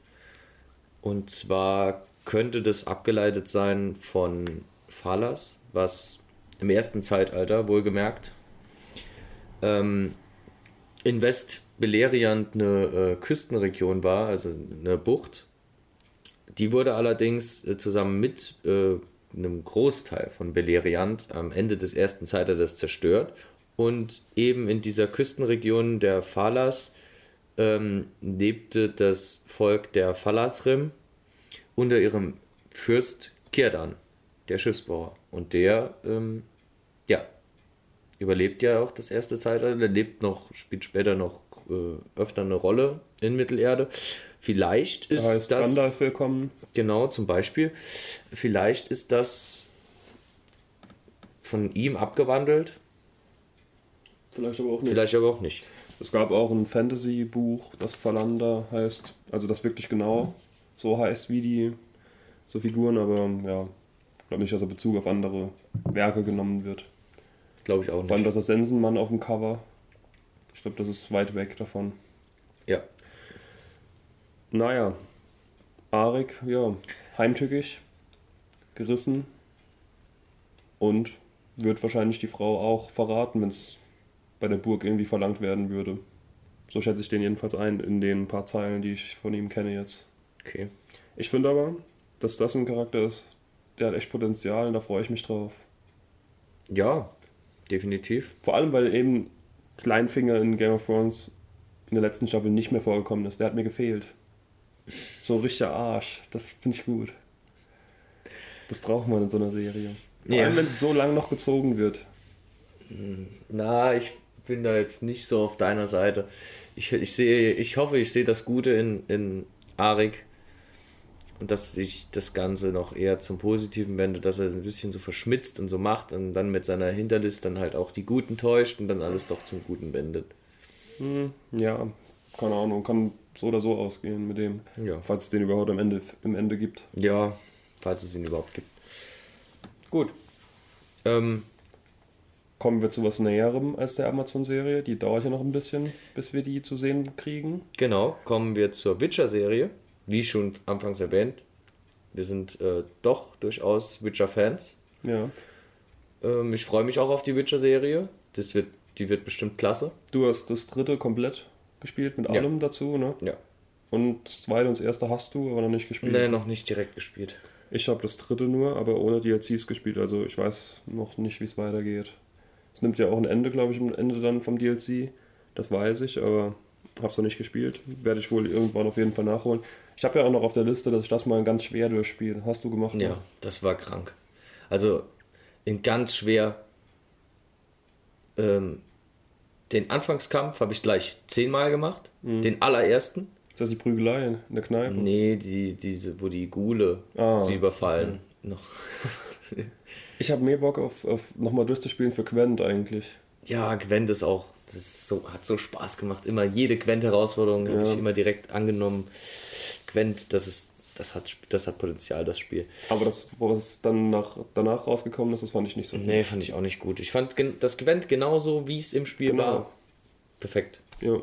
Und zwar könnte das abgeleitet sein von Phalas, was im ersten Zeitalter, wohlgemerkt, ähm, in West-Beleriand eine äh, Küstenregion war, also eine Bucht. Die wurde allerdings äh, zusammen mit äh, einem Großteil von Beleriand am Ende des ersten Zeitalters zerstört. Und eben in dieser Küstenregion der Phalas ähm, lebte das Volk der Phalathrim unter ihrem Fürst Kirdan, der Schiffsbauer. Und der, ähm, ja, überlebt ja auch das erste Zeitalter, lebt noch, spielt später noch äh, öfter eine Rolle in Mittelerde. Vielleicht ist Da heißt das Gandalf willkommen. genau zum Beispiel, vielleicht ist das von ihm abgewandelt, Vielleicht aber auch nicht. vielleicht aber auch nicht. Es gab auch ein Fantasy-Buch, das Phalander heißt, also das wirklich genau so heißt wie die so Figuren, aber ja, glaube nicht, dass er Bezug auf andere Werke genommen wird. Glaube ich auch Vor allem, nicht. dass das Sensenmann auf dem Cover. Ich glaube, das ist weit weg davon. Ja, Naja, Arik, ja, heimtückisch, gerissen und wird wahrscheinlich die Frau auch verraten, wenn es bei der Burg irgendwie verlangt werden würde. So schätze ich den jedenfalls ein in den paar Zeilen, die ich von ihm kenne jetzt. okay. Ich finde aber, dass das ein Charakter ist, der hat echt Potenzial und da freue ich mich drauf. Ja, definitiv. Vor allem, weil eben Kleinfinger in Game of Thrones in der letzten Staffel nicht mehr vorgekommen ist. Der hat mir gefehlt. So ein richtiger Arsch. Das finde ich gut. Das braucht man in so einer Serie. Vor Ja. allem, wenn es so lang noch gezogen wird. Na, ich bin da jetzt nicht so auf deiner Seite. Ich, ich sehe, ich hoffe, ich sehe das Gute in, in Arik und dass sich das Ganze noch eher zum Positiven wendet, dass er ein bisschen so verschmitzt und so macht und dann mit seiner Hinterlist dann halt auch die Guten täuscht und dann alles doch zum Guten wendet. Hm, ja, keine Ahnung, kann so oder so ausgehen mit dem. Ja. Falls es den überhaupt am Ende, im Ende gibt. Ja, falls es ihn überhaupt gibt. Gut. Ähm, Kommen wir zu was Näherem als der Amazon-Serie. Die dauert ja noch ein bisschen, bis wir die zu sehen kriegen. genau, kommen wir zur Witcher-Serie. Wie schon anfangs erwähnt, wir sind äh, doch durchaus Witcher-Fans. Ja. Ähm, ich freue mich auch auf die Witcher-Serie. Das wird, die wird bestimmt klasse. Du hast das dritte komplett gespielt mit allem dazu, ne? Ja. Und das zweite und das erste hast du, aber noch nicht gespielt. Nee, noch nicht direkt gespielt. Ich habe das dritte nur, aber ohne DLCs gespielt, also ich weiß noch nicht, wie es weitergeht. Es nimmt ja auch ein Ende, glaube ich, am Ende dann vom DLC. Das weiß ich, aber habe es noch nicht gespielt. Werde ich wohl irgendwann auf jeden Fall nachholen. Ich habe ja auch noch auf der Liste, dass ich das mal ganz schwer durchspiele. Hast du gemacht? Ja, das war krank. Also in ganz schwer. Ähm, den Anfangskampf habe ich gleich zehnmal gemacht. Den allerersten. Ist das die Prügelei in der Kneipe? Nee, die, diese, wo die Gule Ah, sie überfallen. Noch. Ich habe mehr Bock auf, auf nochmal durchzuspielen für Quent eigentlich. Ja, Gwent ist auch, das so, hat so Spaß gemacht. Immer jede Gwent-Herausforderung habe Ja. ich immer direkt angenommen. Gwent, das ist, das hat, das hat Potenzial, das Spiel. Aber das, was dann nach, danach rausgekommen ist, das fand ich nicht so gut. Nee, fand ich auch nicht gut. Ich fand das Gwent genauso, wie es im Spiel Genau. war. Perfekt. Ja.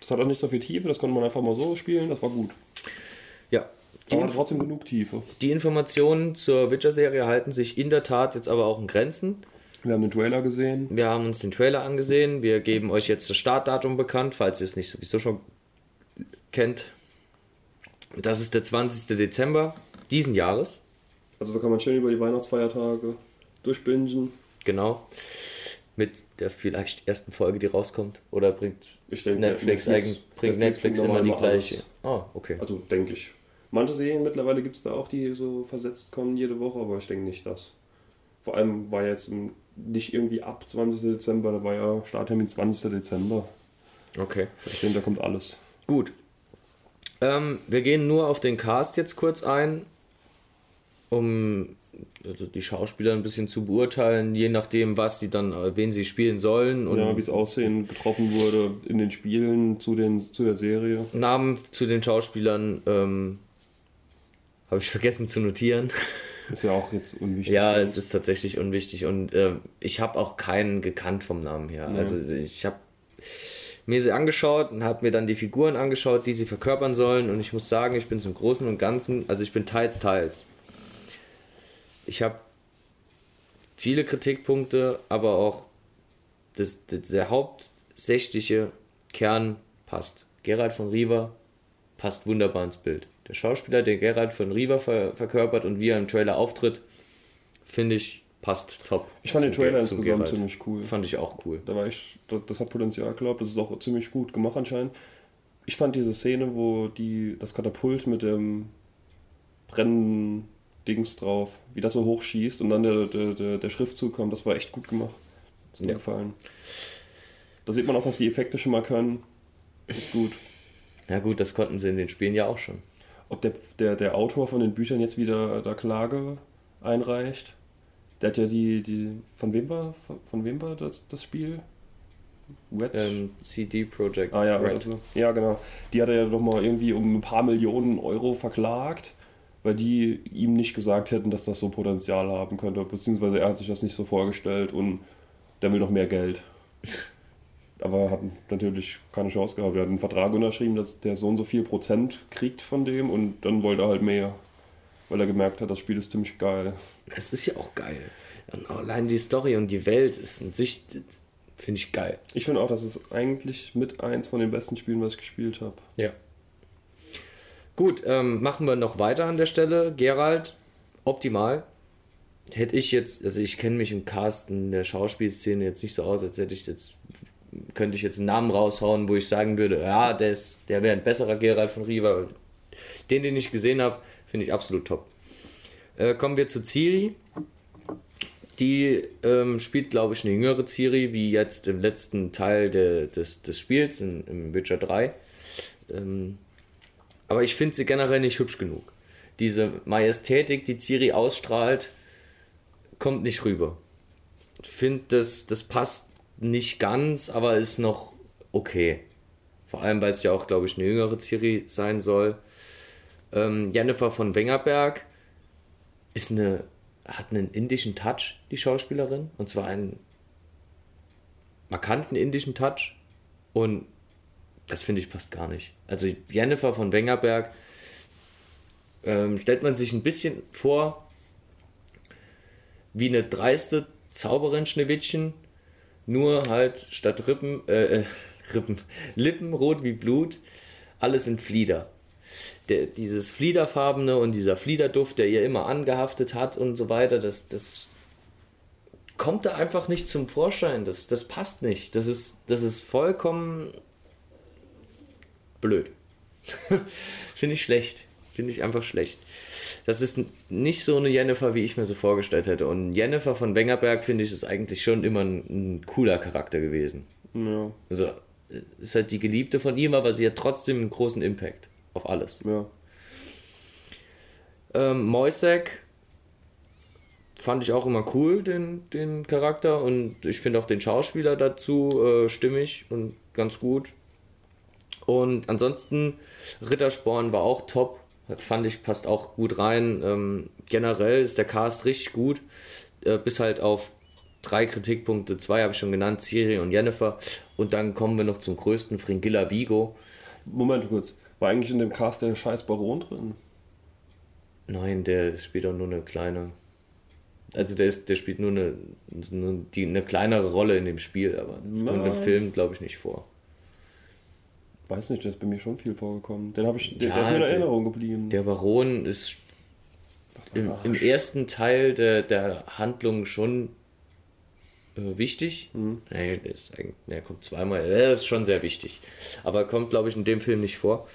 Das hat auch nicht so viel Tiefe, das konnte man einfach mal so spielen, das war gut. Ja. Die, Aber trotzdem genug Tiefe. die Informationen zur Witcher-Serie halten sich in der Tat jetzt aber auch in Grenzen. Wir haben den Trailer gesehen. Wir haben uns den Trailer angesehen. Wir geben euch jetzt das Startdatum bekannt, falls ihr es nicht sowieso schon kennt. Das ist der 20. Dezember diesen Jahres. Also so kann man schön über die Weihnachtsfeiertage durchbingen. Genau. Mit der vielleicht ersten Folge, die rauskommt. Oder bringt Ich denke, Netflix, eigen, bringt Netflix, immer normal die gleiche. Ah, okay. Also denke ich. Manche Serien mittlerweile gibt es da auch, die so versetzt kommen jede Woche, aber ich denke nicht das. Vor allem war jetzt im- nicht irgendwie ab 20. Dezember, da war ja Starttermin 20. Dezember. Okay. Ich denke, da kommt alles. Gut. Ähm, wir gehen nur auf den Cast jetzt kurz ein, um also die Schauspieler ein bisschen zu beurteilen, je nachdem, was sie dann, äh, wen sie spielen sollen und Ja, wie es Aussehen getroffen wurde in den Spielen zu, den, zu der Serie. Namen zu den Schauspielern ähm, habe ich vergessen zu notieren. Ist ja auch jetzt unwichtig. ja, es ist tatsächlich unwichtig und äh, ich habe auch keinen gekannt vom Namen her. Ja. Also ich habe mir sie angeschaut und habe mir dann die Figuren angeschaut, die sie verkörpern sollen und ich muss sagen, ich bin zum Großen und Ganzen, also ich bin teils, teils. Ich habe viele Kritikpunkte, aber auch das, das, der hauptsächliche Kern passt. Gerald von Riva passt wunderbar ins Bild. Der Schauspieler, der Gerald von Riva ver verkörpert und wie er im Trailer auftritt, finde ich, passt top. Ich fand den Trailer insgesamt Geralt. ziemlich cool. Fand ich auch cool. Da war ich, das, hat Potenzial, glaube Das ist auch ziemlich gut gemacht anscheinend. Ich fand diese Szene, wo die das Katapult mit dem brennenden Dings drauf, wie das so hochschießt und dann der, der, der, der Schriftzug kommt, das war echt gut gemacht. Das hat mir Ja. gefallen. Da sieht man auch, dass die Effekte schon mal können. Ist gut. Ja gut, das konnten sie in den Spielen ja auch schon. Ob der, der, der Autor von den Büchern jetzt wieder da Klage einreicht? Der hat ja die, die von wem war, von, von wem war das, das Spiel? Wedge? Ähm, CD Projekt Ah ja, Red. also, ja genau. Die hat er ja doch mal irgendwie um ein paar Millionen Euro verklagt, weil die ihm nicht gesagt hätten, dass das so Potenzial haben könnte, beziehungsweise er hat sich das nicht so vorgestellt und der will noch mehr Geld. Aber hat natürlich keine Chance gehabt. Er hat einen Vertrag unterschrieben, dass der so und so viel Prozent kriegt von dem und dann wollte er halt mehr, weil er gemerkt hat, das Spiel ist ziemlich geil. Es ist ja auch geil. Und allein die Story und die Welt ist in sich, finde ich geil. Ich finde auch, das ist eigentlich mit eins von den besten Spielen, was ich gespielt habe. Ja. Gut, ähm, machen wir noch weiter an der Stelle. Gerald, optimal. Hätte ich jetzt, also ich kenne mich im Cast in der Schauspielszene jetzt nicht so aus, als hätte ich jetzt, könnte ich jetzt einen Namen raushauen, wo ich sagen würde, ja, der, ist, der wäre ein besserer Gerald von Riva. Den, den ich gesehen habe, finde ich absolut top. Äh, kommen wir zu Ciri. Die ähm, spielt, glaube ich, eine jüngere Ciri, wie jetzt im letzten Teil der, des, des Spiels, in, im Witcher 3. Ähm, aber ich finde sie generell nicht hübsch genug. Diese Majestätik, die Ciri ausstrahlt, kommt nicht rüber. Ich finde, das, das passt nicht ganz, aber ist noch okay. Vor allem, weil es ja auch, glaube ich, eine jüngere Ciri sein soll. Ähm, Jennifer von Wengerberg ist eine, hat einen indischen Touch, die Schauspielerin. Und zwar einen markanten indischen Touch. Und das finde ich passt gar nicht. Also Jennifer von Wengerberg ähm, stellt man sich ein bisschen vor wie eine dreiste Zauberin Schneewittchen, nur halt statt Rippen, äh, äh, Rippen, Lippen rot wie Blut, alles in Flieder. Der, dieses Fliederfarbene und dieser Fliederduft, der ihr immer angehaftet hat und so weiter, das, das kommt da einfach nicht zum Vorschein. Das, das passt nicht. Das ist, das ist vollkommen blöd. Finde ich schlecht. Finde ich einfach schlecht. Das ist nicht so eine Jennifer, wie ich mir so vorgestellt hätte. Und Jennifer von Wengerberg, finde ich, ist eigentlich schon immer ein, ein cooler Charakter gewesen. Ja. Also, ist halt die Geliebte von ihm, aber sie hat trotzdem einen großen Impact auf alles. Ja. Ähm, Moisek fand ich auch immer cool, den, den Charakter. Und ich finde auch den Schauspieler dazu äh, stimmig und ganz gut. Und ansonsten, Rittersporn war auch top. Fand ich, passt auch gut rein. Ähm, generell ist der Cast richtig gut. Äh, bis halt auf drei Kritikpunkte. Zwei habe ich schon genannt, Ciri und Jennifer. Und dann kommen wir noch zum größten, Fringilla Vigo. Moment kurz. War eigentlich in dem Cast der scheiß Baron drin? Nein, der spielt auch nur eine kleine. Also der ist, der spielt nur eine, eine, die, eine kleinere Rolle in dem Spiel, aber kommt im Film, glaube ich, nicht vor. Weiß nicht, der ist bei mir schon viel vorgekommen. Den habe ich, der, Ja, der ist mir in Erinnerung geblieben. Der Baron ist im, im ersten Teil der, der Handlung schon äh, wichtig. Mhm. Nee, der, ist eigentlich, der kommt zweimal. Der ist schon sehr wichtig. Aber kommt, glaube ich, in dem Film nicht vor.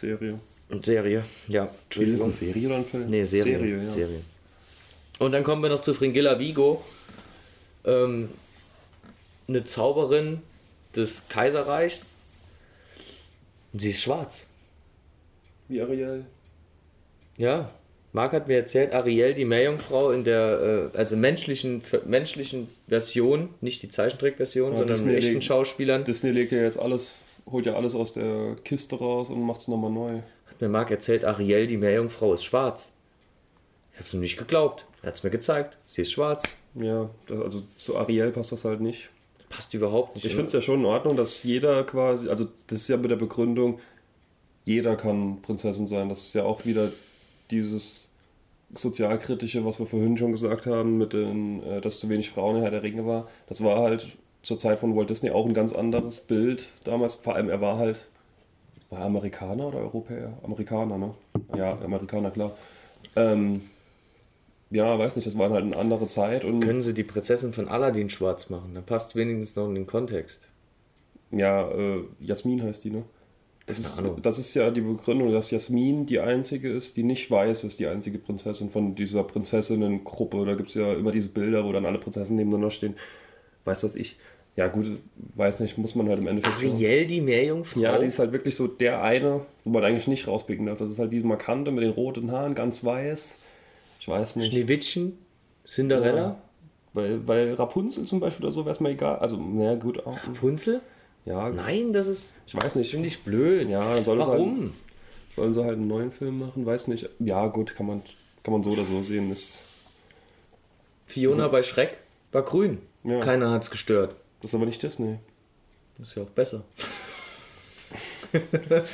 Serie. Und Serie, ja. Ist es eine Serie oder ein Film? Nee, Serie. Serie, ja. Serie. Und dann kommen wir noch zu Fringilla Vigo. Ähm, eine Zauberin des Kaiserreichs. Sie ist schwarz. Wie Ariel. Ja. Marc hat mir erzählt, Ariel, die Meerjungfrau in der äh, also menschlichen, menschlichen Version, nicht die Zeichentrickversion, Ja, sondern Disney mit echten legt- Schauspielern. Disney legt ja jetzt alles, holt ja alles aus der Kiste raus und macht es nochmal neu. Hat mir Marc erzählt, Ariel, die Meerjungfrau, ist schwarz. Ich hab's ihm nicht geglaubt. Er hat's mir gezeigt. Sie ist schwarz. Ja, also zu Ariel passt das halt nicht. Passt überhaupt nicht. Ich finde es ja schon in Ordnung, dass jeder quasi, also das ist ja mit der Begründung, jeder kann Prinzessin sein. Das ist ja auch wieder dieses sozialkritische, was wir vorhin schon gesagt haben, mit den, äh, dass zu wenig Frauen in Herr der Ringe war. Das war halt zur Zeit von Walt Disney auch ein ganz anderes Bild damals. Vor allem er war halt, war er Amerikaner oder Europäer? Amerikaner, ne? Ja, Amerikaner, klar. Ähm, ja, weiß nicht, das war halt eine andere Zeit und Können sie die Prinzessin von Aladdin schwarz machen? Dann passt es wenigstens noch in den Kontext. Ja, äh, Jasmin heißt die, ne? Das ist, das ist ja die Begründung, dass Jasmin die einzige ist, die nicht weiß ist, die einzige Prinzessin von dieser Prinzessinnengruppe. Da gibt es ja immer diese Bilder, wo dann alle Prinzessinnen nebeneinander stehen. Weiß was ich. Ja, gut, weiß nicht, muss man halt im Endeffekt. Ariel, die Meerjungfrau? Ja, die ist halt wirklich so der eine, wo man eigentlich nicht rauspicken darf. Das ist halt diese Markante mit den roten Haaren, ganz weiß. Ich weiß nicht. Schneewittchen, Cinderella, Ja. Weil, weil Rapunzel zum Beispiel oder so wäre es mir egal. Also, naja, gut, auch. Rapunzel? Ja, Nein, das ist, ich weiß nicht. finde ich blöd. Ja, dann soll es halt, Warum? Sollen sie halt einen neuen Film machen? Weiß nicht. Ja, gut, kann man, kann man so oder so sehen. Ist, Fiona bei Schreck war grün. Ja. Keiner hat's gestört. das ist aber nicht Disney. Das ist ja auch besser.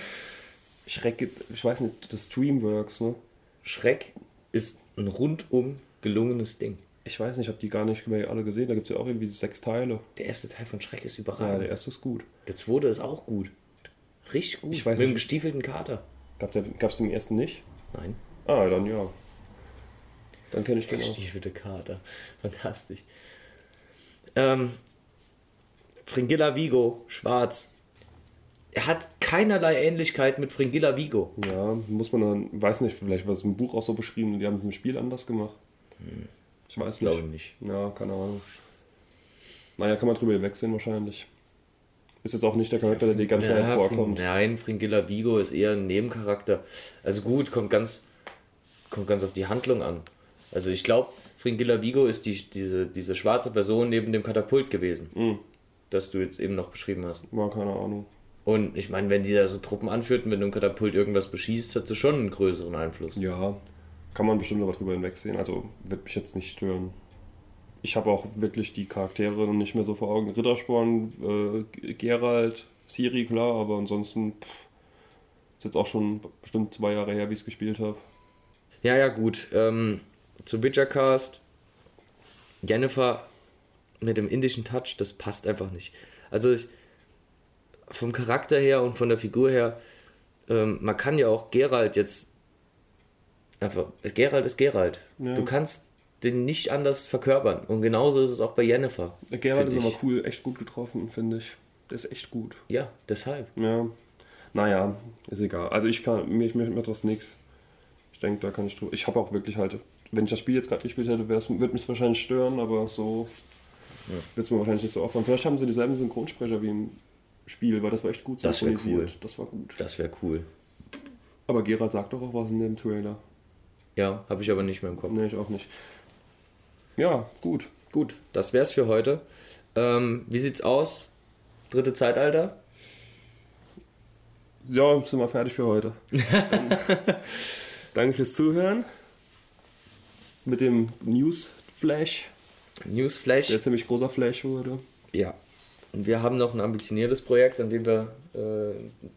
Schreck, ich weiß nicht, das Dreamworks, ne? Schreck ist ein rundum gelungenes Ding. Ich weiß nicht, ich habe die gar nicht mehr alle gesehen. Da gibt es ja auch irgendwie sechs Teile. Der erste Teil von Schreck ist Ja, überragend. der erste ist gut. der zweite ist auch gut. Richtig gut. Ich weiß Mit dem nicht. gestiefelten Kater. Gab es den ersten nicht? Nein. Ah, dann ja. Dann kenne ich den auch. Gestiefelte Kater. Fantastisch. Ähm, Fringilla Vigo, schwarz. Er hat keinerlei Ähnlichkeit mit Fringilla Vigo. Ja, muss man dann, weiß nicht, vielleicht war es im Buch auch so beschrieben und die haben es im Spiel anders gemacht. Ich weiß nicht. Glaube nicht. Ja, keine Ahnung. Naja, kann man drüber hinwegsehen wahrscheinlich. Ist jetzt auch nicht der Charakter, der die ganze Zeit Ja, vorkommt. Nein, Fringilla Vigo ist eher ein Nebencharakter. Also gut, kommt ganz, kommt ganz auf die Handlung an. Also ich glaube, Fringilla Vigo ist die, diese, diese schwarze Person neben dem Katapult gewesen, Hm, das du jetzt eben noch beschrieben hast. war keine Ahnung. Und ich meine, wenn die da so Truppen anführt und wenn du ein Katapult irgendwas beschießt, hat sie schon einen größeren Einfluss. Ja, kann man bestimmt noch drüber hinwegsehen. Also wird mich jetzt nicht stören. Ich habe auch wirklich die Charaktere nicht mehr so vor Augen. Rittersporn, äh, Gerald, Siri, klar, aber ansonsten pff, ist jetzt auch schon bestimmt zwei Jahre her, wie ich es gespielt habe. Ja, ja, gut. Ähm, zu Witchercast. Jennifer mit dem indischen Touch, das passt einfach nicht. Also ich, vom Charakter her und von der Figur her, ähm, man kann ja auch Gerald jetzt einfach. Gerald ist Gerald. Ja. Du kannst den nicht anders verkörpern. Und genauso ist es auch bei Jennifer. Gerald ist find aber ich. cool, echt gut getroffen, finde ich. Der ist echt gut. Ja, deshalb. Ja. Naja, ist egal. Also ich kann, mir, mir macht das nichts. Ich denke, da kann ich drüber. Ich habe auch wirklich halt, wenn ich das Spiel jetzt gerade gespielt hätte, würde mich wahrscheinlich stören, aber so wird es mir wahrscheinlich nicht so auffallen. Vielleicht haben sie dieselben Synchronsprecher wie im Spiel, weil das war echt gut Das synchronisiert. cool. Das war gut. Das wäre cool. Aber Gerald sagt doch auch was in dem Trailer. Ja, habe ich aber nicht mehr im Kopf. Nee, ich auch nicht. Ja, gut. Gut, das wär's für heute. Ähm, wie sieht's aus? Dritte Zeitalter? Ja, sind wir fertig für heute. Dann, danke fürs Zuhören. Mit dem News-Flash, Newsflash? der ziemlich großer Flash wurde. Ja. Und wir haben noch ein ambitioniertes Projekt, an dem wir äh,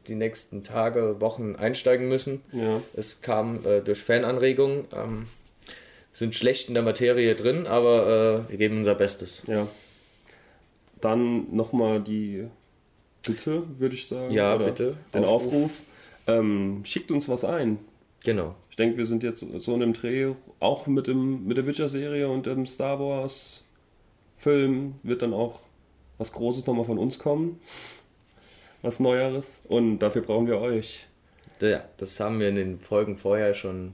die nächsten Tage, Wochen einsteigen müssen. Ja. Es kam äh, durch Fananregungen. Ähm, sind schlecht in der Materie drin, aber äh, wir geben unser Bestes. Ja. Dann nochmal die Bitte, würde ich sagen. Ja, oder bitte. Den Aufruf. Aufruf. Ähm, schickt uns was ein. Genau. Ich denke, wir sind jetzt so in dem Dreh, auch mit, dem, mit der Witcher-Serie und dem Star Wars-Film wird dann auch was Großes nochmal von uns kommen. Was Neueres. Und dafür brauchen wir euch. Ja, das haben wir in den Folgen vorher schon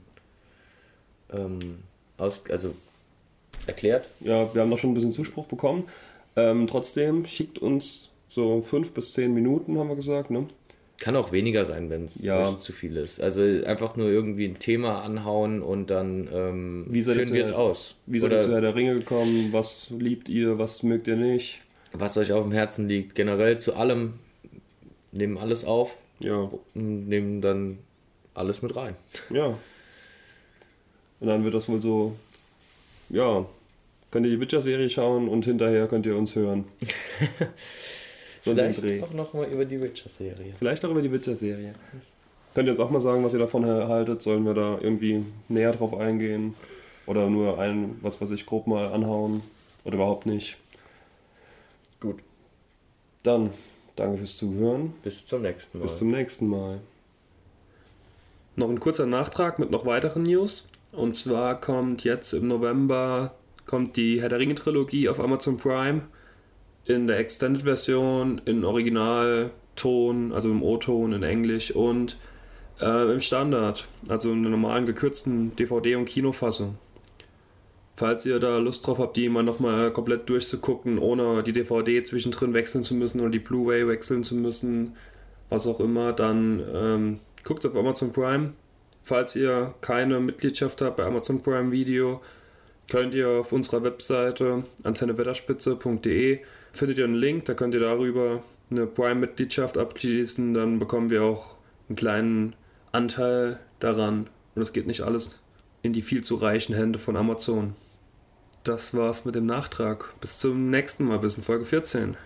ähm, aus, also erklärt. Ja, wir haben noch schon ein bisschen Zuspruch bekommen. Ähm, trotzdem schickt uns so fünf bis zehn Minuten, haben wir gesagt, ne? Kann auch weniger sein, wenn es Ja. zu viel ist. Also einfach nur irgendwie ein Thema anhauen und dann ähm, Wie seid ihr führen wir es aus. Wie seid ihr zu Herr der Ringe gekommen? Was liebt ihr? Was mögt ihr nicht? Was euch auf dem Herzen liegt. Generell zu allem. Nehmen alles auf Ja, und nehmen dann alles mit rein. ja. Und dann wird das wohl so, ja, könnt ihr die Witcher-Serie schauen und hinterher könnt ihr uns hören. so Vielleicht auch nochmal über die Witcher-Serie. Vielleicht auch über die Witcher-Serie. Könnt ihr uns auch mal sagen, was ihr davon haltet? Sollen wir da irgendwie näher drauf eingehen? Oder nur ein, was weiß ich, grob mal anhauen? Oder überhaupt nicht? Gut. Dann danke fürs Zuhören. Bis zum nächsten Mal. Bis zum nächsten Mal. Noch ein kurzer Nachtrag mit noch weiteren News. Und zwar kommt jetzt im November kommt die Herr der Ringe Trilogie auf Amazon Prime in der Extended Version, in Originalton, also im O-Ton in Englisch und äh, im Standard, also in der normalen gekürzten DVD- und Kinofassung. Falls ihr da Lust drauf habt, die mal nochmal komplett durchzugucken, ohne die DVD zwischendrin wechseln zu müssen oder die Blu-ray wechseln zu müssen, was auch immer, dann ähm, guckt auf Amazon Prime. Falls ihr keine Mitgliedschaft habt bei Amazon Prime Video, könnt ihr auf unserer Webseite antennewetterspitze.de findet ihr einen Link, da könnt ihr darüber eine Prime-Mitgliedschaft abschließen, dann bekommen wir auch einen kleinen Anteil daran und es geht nicht alles in die viel zu reichen Hände von Amazon. Das war's mit dem Nachtrag. Bis zum nächsten Mal, bis in Folge 14.